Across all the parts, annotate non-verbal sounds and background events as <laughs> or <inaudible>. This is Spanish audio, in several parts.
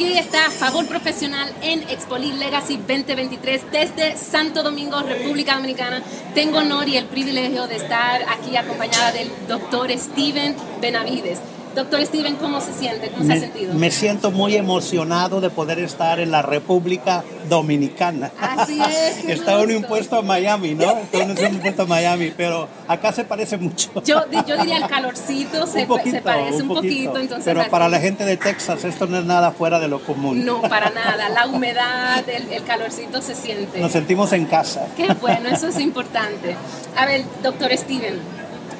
Aquí está Favor Profesional en Expolit Legacy 2023 desde Santo Domingo, República Dominicana. Tengo honor y el privilegio de estar aquí acompañada del doctor Steven Benavides. Doctor Steven, ¿cómo se siente? ¿Cómo me, se ha sentido? Me siento muy emocionado de poder estar en la República Dominicana. Así es. <laughs> Está uno impuesto a Miami, ¿no? <laughs> Está uno impuesto a Miami, pero acá se parece mucho. Yo, yo diría el calorcito <laughs> se, un poquito, se parece un, un poquito. poquito entonces pero así- para la gente de Texas esto no es nada fuera de lo común. No, para nada. La humedad, el, el calorcito se siente. Nos sentimos en casa. Qué bueno, eso es importante. A ver, doctor Steven,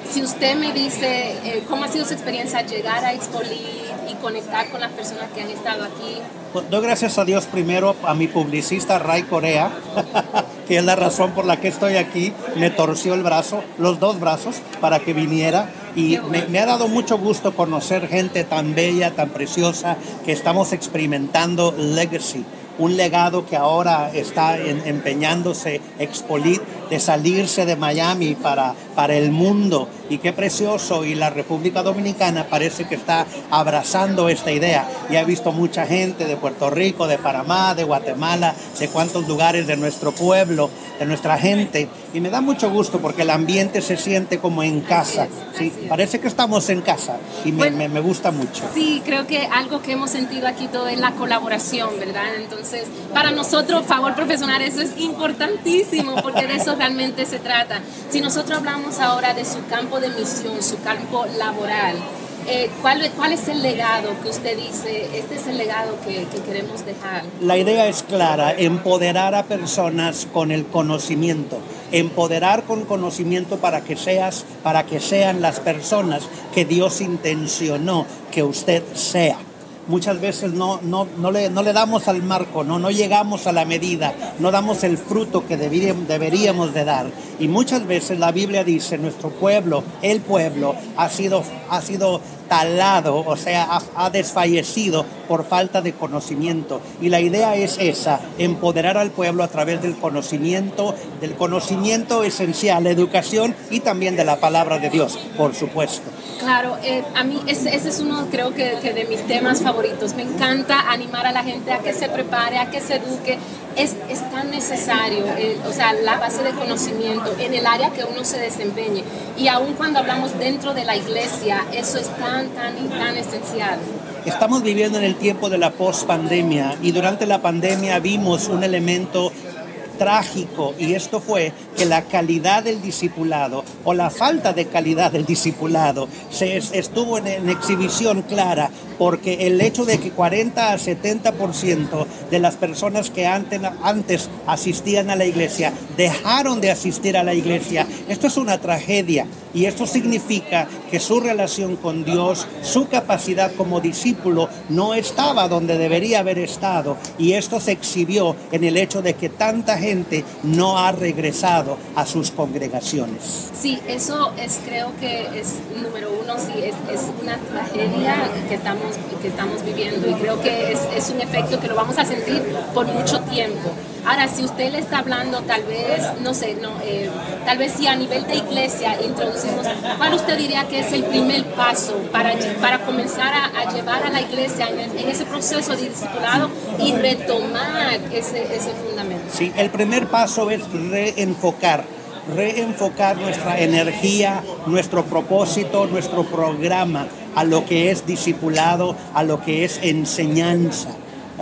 si usted me dice eh, cómo ha sido su experiencia llegar a Expolit y conectar con las personas que han estado aquí. Pues, Doy gracias a Dios primero a mi publicista Ray Corea, <laughs> que es la razón por la que estoy aquí. Me torció el brazo, los dos brazos, para que viniera. Y me, ha dado mucho gusto conocer gente tan bella, tan preciosa, que estamos experimentando legacy. Un legado que ahora está en- empeñándose Expolit de salirse de Miami para, para el mundo. Y qué precioso. Y la República Dominicana parece que está abrazando esta idea. Y he visto mucha gente de Puerto Rico, de Panamá, de Guatemala, de cuántos lugares de nuestro pueblo, de nuestra gente. Y me da mucho gusto porque el ambiente se siente como en casa. es, ¿sí? Parece que estamos en casa y me, Bueno. me- me gusta mucho. Sí, creo que algo que hemos sentido aquí todo es la colaboración, ¿verdad? Entonces, para nosotros, favor profesional, eso es importantísimo porque de eso realmente se trata. Si nosotros hablamos ahora de su campo de misión, su campo laboral, eh, ¿cuál, ¿cuál es el legado que usted dice? Este es el legado que, que queremos dejar. La idea es clara, empoderar a personas con el conocimiento, empoderar con conocimiento para que seas, para que sean las personas que Dios intencionó que usted sea. Muchas veces no, no, no, le, no le damos al marco, no, no llegamos a la medida, no damos el fruto que deberíamos, deberíamos de dar. Y muchas veces la Biblia dice, nuestro pueblo, el pueblo, ha sido, ha sido talado, o sea, ha, desfallecido por falta de conocimiento. Y la idea es esa, empoderar al pueblo a través del conocimiento, del conocimiento esencial, la educación y también de la palabra de Dios, por supuesto. Claro, eh, a mí ese, ese es uno creo que de mis temas favoritos. Me encanta animar a la gente a que se prepare, a que se eduque. Es, es tan necesario, eh, o sea, la base de conocimiento en el área que uno se desempeñe. Y aun cuando hablamos dentro de la iglesia, eso es tan, tan tan esencial. Estamos viviendo en el tiempo de la post-pandemia y durante la pandemia vimos un elemento trágico y esto fue que la calidad del discipulado o la falta de calidad del discipulado se es- estuvo en, en exhibición clara porque el hecho de que 40 a 70% de las personas que antes, antes asistían a la iglesia dejaron de asistir a la iglesia, esto es una tragedia y esto significa que su relación con Dios, su capacidad como discípulo no estaba donde debería haber estado y esto se exhibió en el hecho de que tanta gente no ha regresado a sus congregaciones. Sí, eso es, creo que es número uno, sí, es, una tragedia que estamos, que estamos viviendo y creo que es un efecto que lo vamos a sentir por mucho tiempo. Ahora, si usted le está hablando, tal vez, no sé, no, eh, tal vez si a nivel de iglesia introducimos, ¿cuál usted diría que es el primer paso para, para comenzar a, llevar a la iglesia en ese proceso de discipulado y retomar ese, ese fundamento? Sí, el primer paso es reenfocar, reenfocar nuestra energía, nuestro propósito, nuestro programa a lo que es discipulado, a lo que es enseñanza.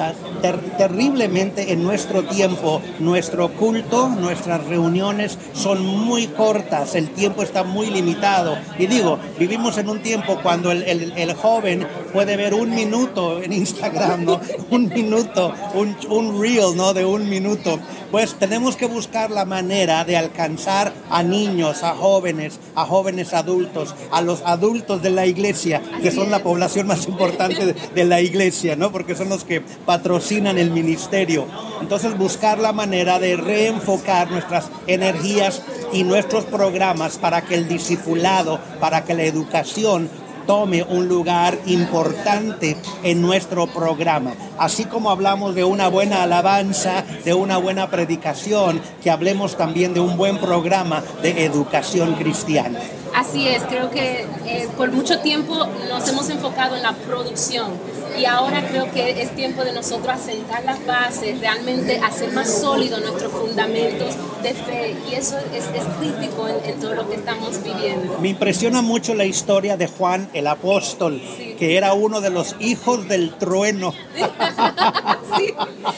Ah, ter- terriblemente en nuestro tiempo, nuestro culto, nuestras reuniones son muy cortas, el tiempo está muy limitado. Y digo, vivimos en un tiempo cuando el, el- el joven puede ver un minuto en Instagram, ¿no? <laughs> Un minuto, un, un reel, ¿no? De un minuto. Pues tenemos que buscar la manera de alcanzar a niños, a jóvenes, a jóvenes adultos, a los adultos de la iglesia, que son la población más importante de la iglesia, ¿no? Porque son los que patrocinan el ministerio. Entonces buscar la manera de reenfocar nuestras energías y nuestros programas para que el discipulado, para que la educación tome un lugar importante en nuestro programa. Así como hablamos de una buena alabanza, de una buena predicación, que hablemos también de un buen programa de educación cristiana. Así es, creo que eh, por mucho tiempo nos hemos enfocado en la producción y ahora creo que es tiempo de nosotros asentar las bases, realmente hacer más sólidos nuestros fundamentos de fe y eso es, es crítico en, en, todo lo que estamos viviendo. Me impresiona mucho la historia de Juan el apóstol, sí. que era uno de los hijos del trueno. <laughs> sí,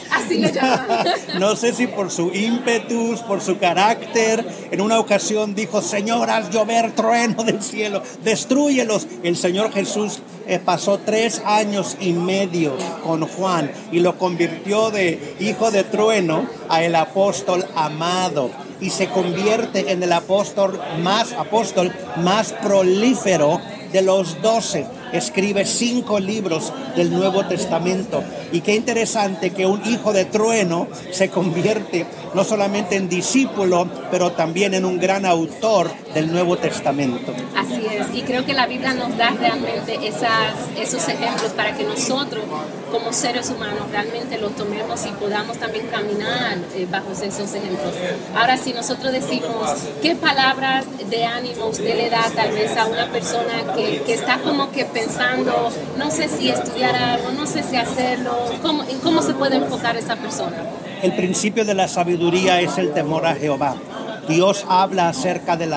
así le llaman. no sé si por su ímpetus, por su carácter, en una ocasión dijo, Señor, haz llover trueno del cielo, destruyelos. El Señor Jesús eh, pasó tres años y medio con Juan y lo convirtió de hijo de trueno a el apóstol amado y se convierte en el apóstol más apóstol más prolífero de los doce. Escribe cinco libros del Nuevo Testamento. Y qué interesante que un hijo de trueno se convierte no solamente en discípulo, pero también en un gran autor del Nuevo Testamento. Así es, y creo que la Biblia nos da realmente esas, esos ejemplos para que nosotros, como seres humanos, realmente los tomemos y podamos también caminar eh, bajo esos ejemplos. Ahora, si nosotros decimos, ¿qué palabras de ánimo usted le da tal vez a una persona que, que está como que pensando, no sé si estudiar algo, no sé si hacerlo, ¿cómo, ¿cómo se puede enfocar esa persona? El principio de la sabiduría es el temor a Jehová. Dios habla acerca del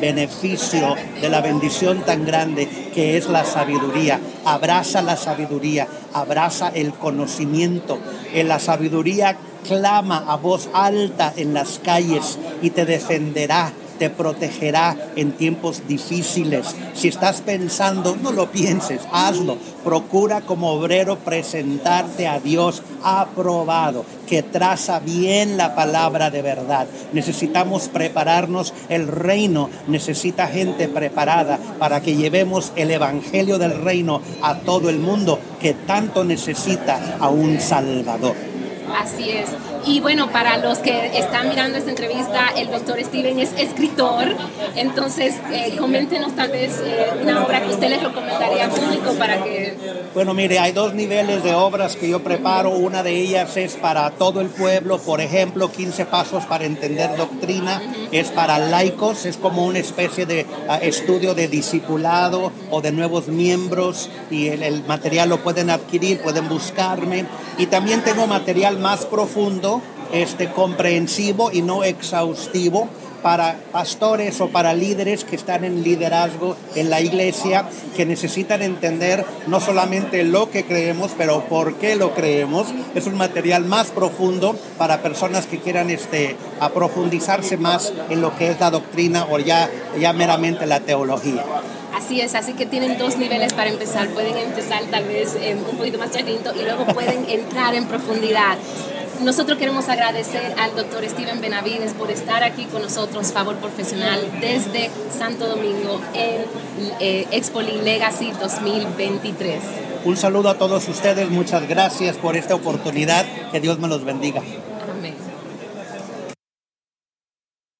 beneficio, de la bendición tan grande que es la sabiduría. Abraza la sabiduría, abraza el conocimiento. En la sabiduría clama a voz alta en las calles y te defenderá te protegerá en tiempos difíciles. Si estás pensando, no lo pienses, hazlo. Procura como obrero presentarte a Dios aprobado, que traza bien la palabra de verdad. Necesitamos prepararnos, el reino necesita gente preparada para que llevemos el Evangelio del reino a todo el mundo que tanto necesita a un Salvador. Así es. Y bueno, para los que están mirando esta entrevista, el doctor Steven es escritor, entonces eh, coméntenos tal vez eh, una obra que usted les recomendaría al público para que... Bueno, mire, hay dos niveles de obras que yo preparo, una de ellas es para todo el pueblo, por ejemplo, 15 pasos para entender doctrina, es para laicos, es como una especie de uh, estudio de discipulado o de nuevos miembros. Y el, el material lo pueden adquirir, pueden buscarme. Y también tengo material más profundo, este, comprensivo y no exhaustivo para pastores o para líderes que están en liderazgo en la iglesia, que necesitan entender no solamente lo que creemos, pero por qué lo creemos. Es un material más profundo para personas que quieran este, aprofundizarse más en lo que es la doctrina o ya, ya meramente la teología. Así es, así que tienen dos niveles para empezar. Pueden empezar tal vez eh, un poquito más chiquito y luego pueden entrar en profundidad. Nosotros queremos agradecer al doctor Steven Benavides por estar aquí con nosotros, Favor Profesional, desde Santo Domingo en eh, Expo Legacy 2023. Un saludo a todos ustedes, muchas gracias por esta oportunidad, que Dios me los bendiga.